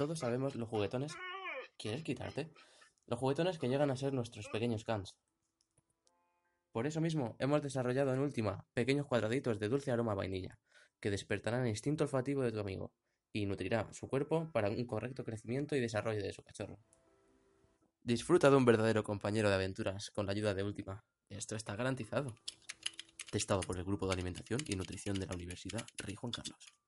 Todos sabemos los juguetones... ¿Quieres quitarte? Los juguetones que llegan a ser nuestros pequeños cans. Por eso mismo, hemos desarrollado en Última pequeños cuadraditos de dulce aroma a vainilla, que despertarán el instinto olfativo de tu amigo, y nutrirá su cuerpo para un correcto crecimiento y desarrollo de su cachorro. Disfruta de un verdadero compañero de aventuras con la ayuda de Última. Esto está garantizado. Testado por el Grupo de Alimentación y Nutrición de la Universidad Rey Juan Carlos.